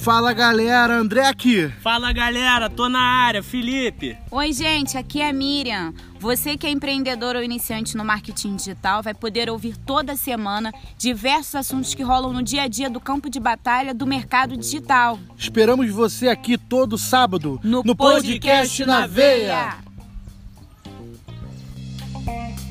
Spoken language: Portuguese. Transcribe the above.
Fala galera, André aqui. Fala galera, tô na área, Felipe. Oi, gente, aqui é Miriam. Você que é empreendedor ou iniciante no marketing digital vai poder ouvir toda semana diversos assuntos que rolam no dia a dia do campo de batalha do mercado digital. Esperamos você aqui todo sábado no, no podcast, podcast, na Veia. veia.